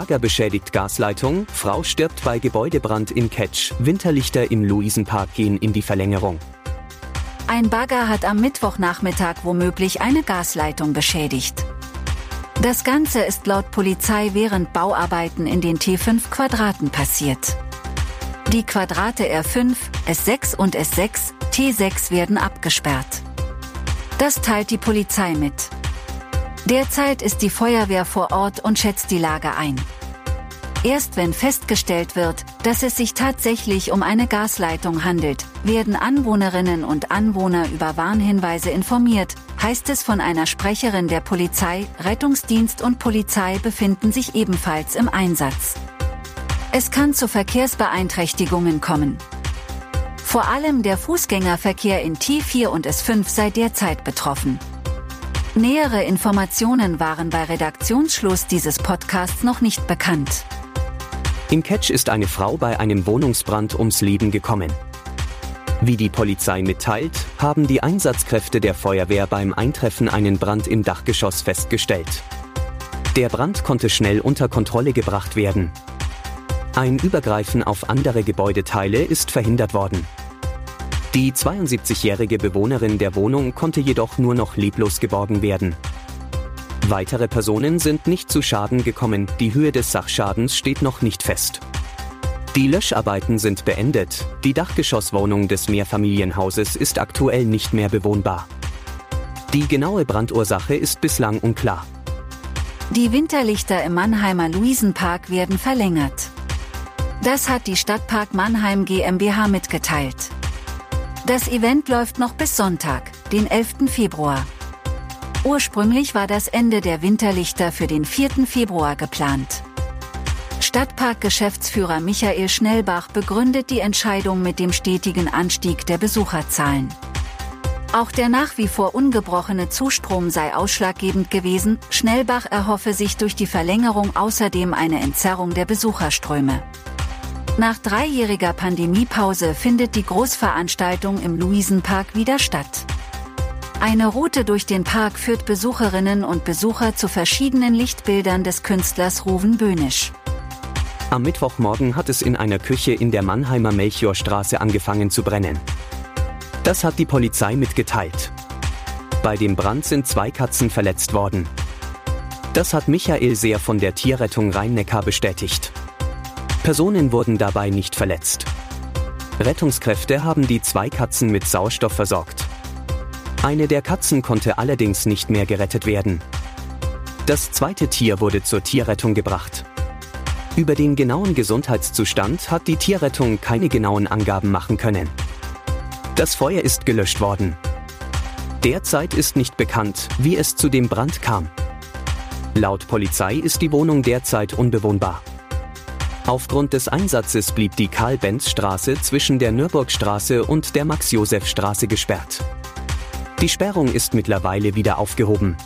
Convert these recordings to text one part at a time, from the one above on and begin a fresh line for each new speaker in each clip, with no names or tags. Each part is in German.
Bagger beschädigt Gasleitung, Frau stirbt bei Gebäudebrand in Ketsch, Winterlichter im Luisenpark gehen in die Verlängerung.
Ein Bagger hat am Mittwochnachmittag womöglich eine Gasleitung beschädigt. Das Ganze ist laut Polizei während Bauarbeiten in den T5 Quadraten passiert. Die Quadrate R5, S6 und S6, T6 werden abgesperrt. Das teilt die Polizei mit. Derzeit ist die Feuerwehr vor Ort und schätzt die Lage ein. Erst wenn festgestellt wird, dass es sich tatsächlich um eine Gasleitung handelt, werden Anwohnerinnen und Anwohner über Warnhinweise informiert, heißt es von einer Sprecherin der Polizei, Rettungsdienst und Polizei befinden sich ebenfalls im Einsatz. Es kann zu Verkehrsbeeinträchtigungen kommen. Vor allem der Fußgängerverkehr in T4 und S5 sei derzeit betroffen. Nähere Informationen waren bei Redaktionsschluss dieses Podcasts noch nicht bekannt.
In Ketsch ist eine Frau bei einem Wohnungsbrand ums Leben gekommen. Wie die Polizei mitteilt, haben die Einsatzkräfte der Feuerwehr beim Eintreffen einen Brand im Dachgeschoss festgestellt. Der Brand konnte schnell unter Kontrolle gebracht werden. Ein Übergreifen auf andere Gebäudeteile ist verhindert worden. Die 72-jährige Bewohnerin der Wohnung konnte jedoch nur noch leblos geborgen werden. Weitere Personen sind nicht zu Schaden gekommen, die Höhe des Sachschadens steht noch nicht fest. Die Löscharbeiten sind beendet, die Dachgeschosswohnung des Mehrfamilienhauses ist aktuell nicht mehr bewohnbar. Die genaue Brandursache ist bislang unklar.
Die Winterlichter im Mannheimer Luisenpark werden verlängert. Das hat die Stadtpark Mannheim GmbH mitgeteilt. Das Event läuft noch bis Sonntag, den 11. Februar. Ursprünglich war das Ende der Winterlichter für den 4. Februar geplant. Stadtpark-Geschäftsführer Michael Schnellbach begründet die Entscheidung mit dem stetigen Anstieg der Besucherzahlen. Auch der nach wie vor ungebrochene Zustrom sei ausschlaggebend gewesen, Schnellbach erhoffe sich durch die Verlängerung außerdem eine Entzerrung der Besucherströme. Nach dreijähriger Pandemiepause findet die Großveranstaltung im Luisenpark wieder statt. Eine Route durch den Park führt Besucherinnen und Besucher zu verschiedenen Lichtbildern des Künstlers Ruven Böhnisch.
Am Mittwochmorgen hat es in einer Küche in der Mannheimer Melchiorstraße angefangen zu brennen. Das hat die Polizei mitgeteilt. Bei dem Brand sind zwei Katzen verletzt worden. Das hat Michael Seer von der Tierrettung Rhein-Neckar bestätigt. Personen wurden dabei nicht verletzt. Rettungskräfte haben die zwei Katzen mit Sauerstoff versorgt. Eine der Katzen konnte allerdings nicht mehr gerettet werden. Das zweite Tier wurde zur Tierrettung gebracht. Über den genauen Gesundheitszustand hat die Tierrettung keine genauen Angaben machen können. Das Feuer ist gelöscht worden. Derzeit ist nicht bekannt, wie es zu dem Brand kam. Laut Polizei ist die Wohnung derzeit unbewohnbar. Aufgrund des Einsatzes blieb die Karl-Benz-Straße zwischen der Nürburgstraße und der Max-Josef-Straße gesperrt. Die Sperrung ist mittlerweile wieder aufgehoben.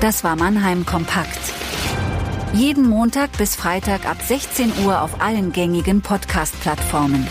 Das war Mannheim Kompakt. Jeden Montag bis Freitag ab 16 Uhr auf allen gängigen Podcast-Plattformen.